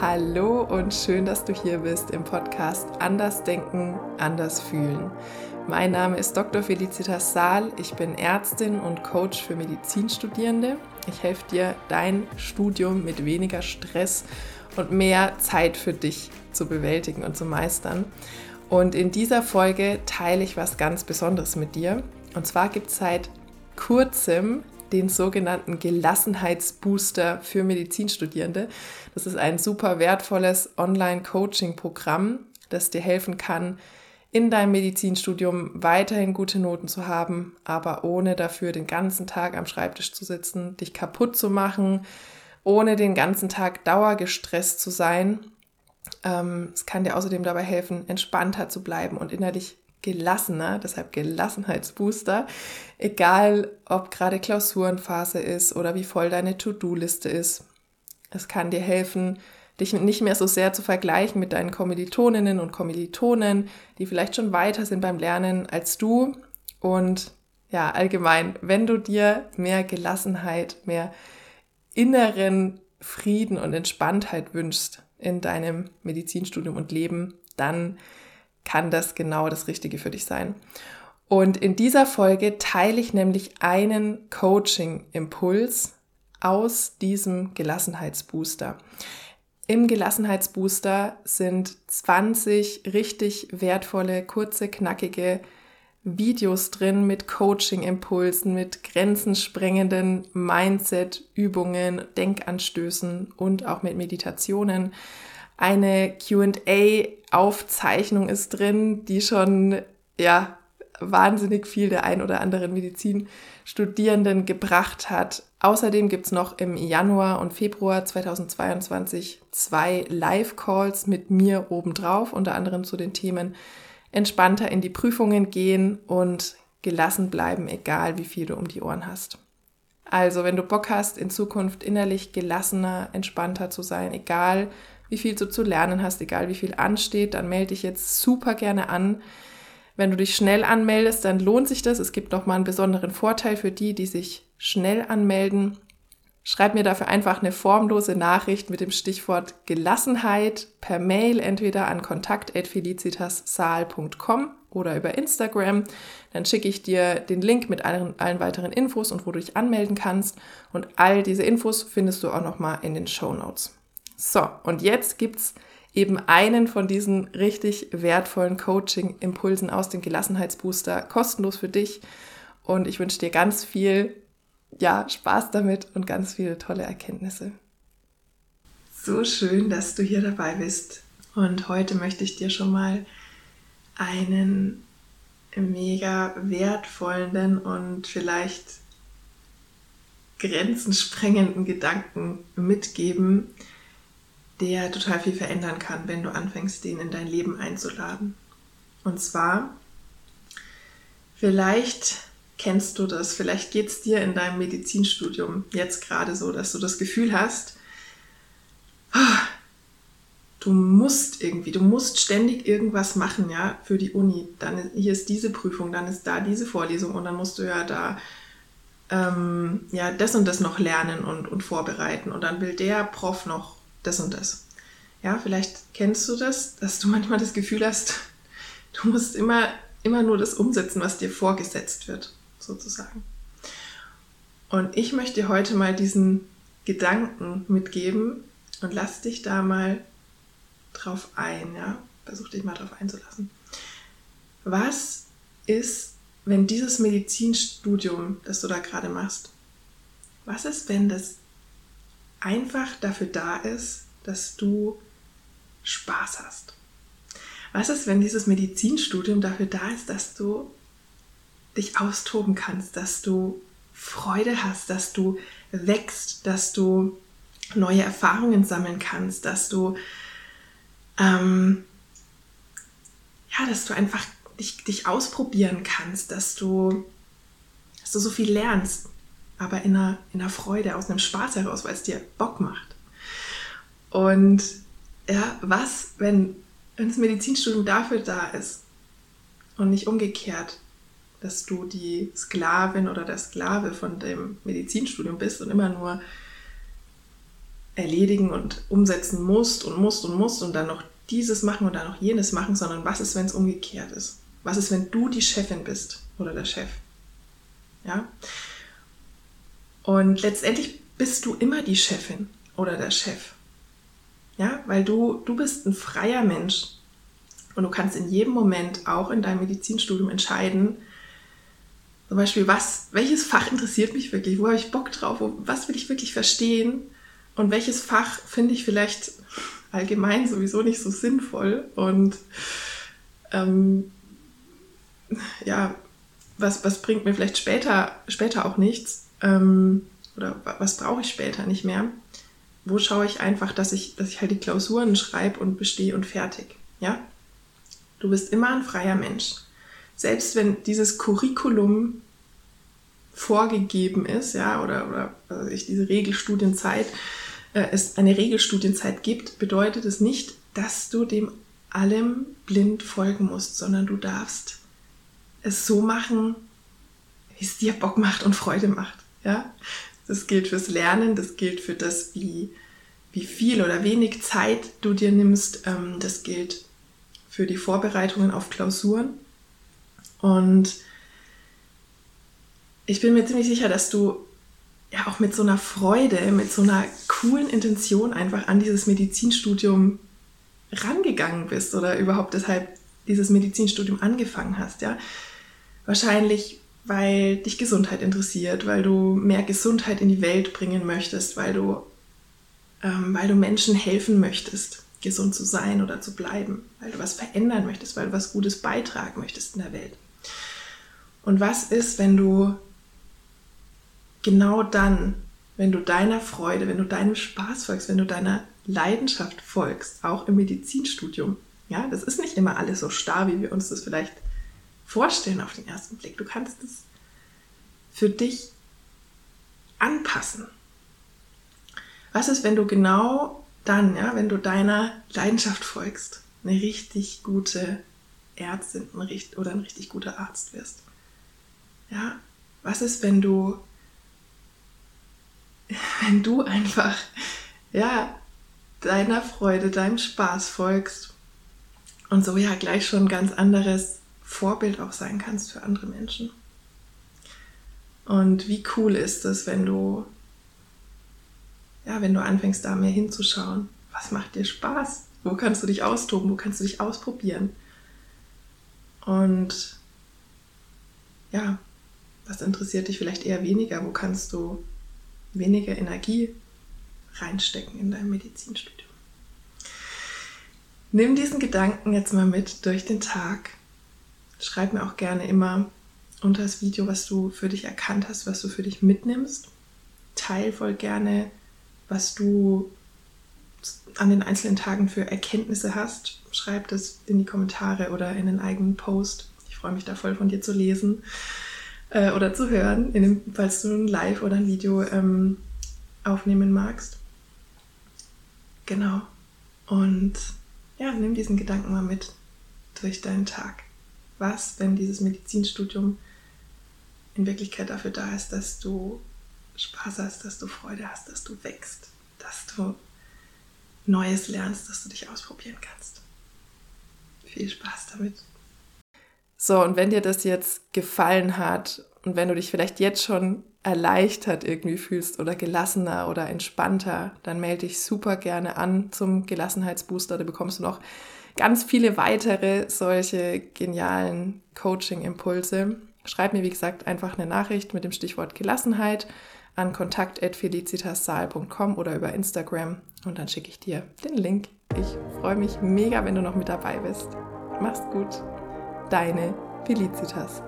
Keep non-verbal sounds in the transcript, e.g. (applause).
Hallo und schön, dass du hier bist im Podcast Anders Denken, Anders Fühlen. Mein Name ist Dr. Felicitas Saal. Ich bin Ärztin und Coach für Medizinstudierende. Ich helfe dir, dein Studium mit weniger Stress und mehr Zeit für dich zu bewältigen und zu meistern. Und in dieser Folge teile ich was ganz Besonderes mit dir. Und zwar gibt es seit kurzem den sogenannten Gelassenheitsbooster für Medizinstudierende. Das ist ein super wertvolles Online-Coaching-Programm, das dir helfen kann, in deinem Medizinstudium weiterhin gute Noten zu haben, aber ohne dafür den ganzen Tag am Schreibtisch zu sitzen, dich kaputt zu machen, ohne den ganzen Tag dauergestresst zu sein. Ähm, es kann dir außerdem dabei helfen, entspannter zu bleiben und innerlich gelassener, deshalb Gelassenheitsbooster, egal ob gerade Klausurenphase ist oder wie voll deine To-Do-Liste ist. Es kann dir helfen, dich nicht mehr so sehr zu vergleichen mit deinen Kommilitoninnen und Kommilitonen, die vielleicht schon weiter sind beim Lernen als du. Und ja, allgemein, wenn du dir mehr Gelassenheit, mehr inneren Frieden und Entspanntheit wünschst in deinem Medizinstudium und Leben, dann kann das genau das Richtige für dich sein. Und in dieser Folge teile ich nämlich einen Coaching-Impuls aus diesem Gelassenheitsbooster. Im Gelassenheitsbooster sind 20 richtig wertvolle, kurze, knackige Videos drin mit Coaching-Impulsen, mit grenzensprengenden Mindset-Übungen, Denkanstößen und auch mit Meditationen. Eine QA-Aufzeichnung ist drin, die schon, ja, wahnsinnig viel der ein oder anderen Medizinstudierenden gebracht hat. Außerdem gibt's noch im Januar und Februar 2022 zwei Live-Calls mit mir obendrauf, unter anderem zu den Themen entspannter in die Prüfungen gehen und gelassen bleiben, egal wie viel du um die Ohren hast. Also, wenn du Bock hast, in Zukunft innerlich gelassener, entspannter zu sein, egal wie viel du zu lernen hast, egal wie viel ansteht, dann melde dich jetzt super gerne an. Wenn du dich schnell anmeldest, dann lohnt sich das. Es gibt nochmal einen besonderen Vorteil für die, die sich schnell anmelden. Schreib mir dafür einfach eine formlose Nachricht mit dem Stichwort Gelassenheit per Mail entweder an kontakt.felicitassaal.com oder über Instagram. Dann schicke ich dir den Link mit allen, allen weiteren Infos und wo du dich anmelden kannst. Und all diese Infos findest du auch nochmal in den Show Notes. So, und jetzt gibt's eben einen von diesen richtig wertvollen Coaching-Impulsen aus dem Gelassenheitsbooster kostenlos für dich. Und ich wünsche dir ganz viel ja, Spaß damit und ganz viele tolle Erkenntnisse. So schön, dass du hier dabei bist. Und heute möchte ich dir schon mal einen mega wertvollen und vielleicht grenzensprengenden Gedanken mitgeben, der total viel verändern kann, wenn du anfängst, den in dein Leben einzuladen. Und zwar, vielleicht kennst du das, vielleicht geht es dir in deinem Medizinstudium jetzt gerade so, dass du das Gefühl hast, ah, du musst irgendwie, du musst ständig irgendwas machen, ja, für die Uni. Dann hier ist diese Prüfung, dann ist da diese Vorlesung und dann musst du ja da ähm, ja das und das noch lernen und, und vorbereiten und dann will der Prof noch das und das. Ja, vielleicht kennst du das, dass du (laughs) manchmal das Gefühl hast, du musst immer, immer nur das umsetzen, was dir vorgesetzt wird, sozusagen. Und ich möchte dir heute mal diesen Gedanken mitgeben und lass dich da mal drauf ein, ja. Versuch dich mal drauf einzulassen. Was ist, wenn dieses Medizinstudium, das du da gerade machst, was ist, wenn das einfach dafür da ist, dass du Spaß hast. Was ist, wenn dieses Medizinstudium dafür da ist, dass du dich austoben kannst, dass du Freude hast, dass du wächst, dass du neue Erfahrungen sammeln kannst, dass du ähm, ja, dass du einfach dich, dich ausprobieren kannst, dass du, dass du so viel lernst aber in einer, in einer Freude, aus einem Spaß heraus, weil es dir Bock macht. Und ja, was, wenn, wenn das Medizinstudium dafür da ist und nicht umgekehrt, dass du die Sklavin oder der Sklave von dem Medizinstudium bist und immer nur erledigen und umsetzen musst und musst und musst und dann noch dieses machen und dann noch jenes machen, sondern was ist, wenn es umgekehrt ist? Was ist, wenn du die Chefin bist oder der Chef? Ja? Und letztendlich bist du immer die Chefin oder der Chef. Ja, weil du, du bist ein freier Mensch. Und du kannst in jedem Moment auch in deinem Medizinstudium entscheiden, zum Beispiel, was, welches Fach interessiert mich wirklich, wo habe ich Bock drauf, was will ich wirklich verstehen? Und welches Fach finde ich vielleicht allgemein sowieso nicht so sinnvoll? Und ähm, ja, was, was bringt mir vielleicht später, später auch nichts ähm, oder was brauche ich später nicht mehr. Wo schaue ich einfach, dass ich, dass ich halt die Klausuren schreibe und bestehe und fertig. Ja? Du bist immer ein freier Mensch. Selbst wenn dieses Curriculum vorgegeben ist, ja, oder, oder also ich, diese Regelstudienzeit, äh, es eine Regelstudienzeit gibt, bedeutet es nicht, dass du dem allem blind folgen musst, sondern du darfst es so machen, wie es dir Bock macht und Freude macht. Ja? Das gilt fürs Lernen, das gilt für das, wie, wie viel oder wenig Zeit du dir nimmst. Ähm, das gilt für die Vorbereitungen auf Klausuren. Und ich bin mir ziemlich sicher, dass du ja auch mit so einer Freude, mit so einer coolen Intention einfach an dieses Medizinstudium rangegangen bist oder überhaupt deshalb dieses Medizinstudium angefangen hast, ja. Wahrscheinlich, weil dich Gesundheit interessiert, weil du mehr Gesundheit in die Welt bringen möchtest, weil du, ähm, weil du Menschen helfen möchtest, gesund zu sein oder zu bleiben, weil du was verändern möchtest, weil du was Gutes beitragen möchtest in der Welt. Und was ist, wenn du genau dann, wenn du deiner Freude, wenn du deinem Spaß folgst, wenn du deiner Leidenschaft folgst, auch im Medizinstudium. Ja, das ist nicht immer alles so starr, wie wir uns das vielleicht vorstellen auf den ersten Blick. Du kannst es für dich anpassen. Was ist, wenn du genau dann, ja, wenn du deiner Leidenschaft folgst, eine richtig gute Ärztin oder ein richtig guter Arzt wirst? Ja, was ist, wenn du (laughs) wenn du einfach, ja, deiner Freude, deinem Spaß folgst und so ja gleich schon ein ganz anderes Vorbild auch sein kannst für andere Menschen. Und wie cool ist es, wenn du, ja, wenn du anfängst, da mehr hinzuschauen. Was macht dir Spaß? Wo kannst du dich austoben? Wo kannst du dich ausprobieren? Und ja, was interessiert dich vielleicht eher weniger? Wo kannst du weniger Energie reinstecken in dein Medizinstudium. Nimm diesen Gedanken jetzt mal mit durch den Tag. Schreib mir auch gerne immer unter das Video, was du für dich erkannt hast, was du für dich mitnimmst. Teil voll gerne, was du an den einzelnen Tagen für Erkenntnisse hast. Schreib das in die Kommentare oder in den eigenen Post. Ich freue mich da voll von dir zu lesen äh, oder zu hören, dem, falls du ein Live oder ein Video ähm, aufnehmen magst. Genau. Und ja, nimm diesen Gedanken mal mit durch deinen Tag. Was, wenn dieses Medizinstudium in Wirklichkeit dafür da ist, dass du Spaß hast, dass du Freude hast, dass du wächst, dass du Neues lernst, dass du dich ausprobieren kannst. Viel Spaß damit. So, und wenn dir das jetzt gefallen hat und wenn du dich vielleicht jetzt schon erleichtert irgendwie fühlst oder gelassener oder entspannter, dann melde dich super gerne an zum Gelassenheitsbooster. Da bekommst du noch ganz viele weitere solche genialen Coaching-Impulse. Schreib mir, wie gesagt, einfach eine Nachricht mit dem Stichwort Gelassenheit an kontakt.felicitassaal.com oder über Instagram und dann schicke ich dir den Link. Ich freue mich mega, wenn du noch mit dabei bist. Mach's gut deine Felicitas.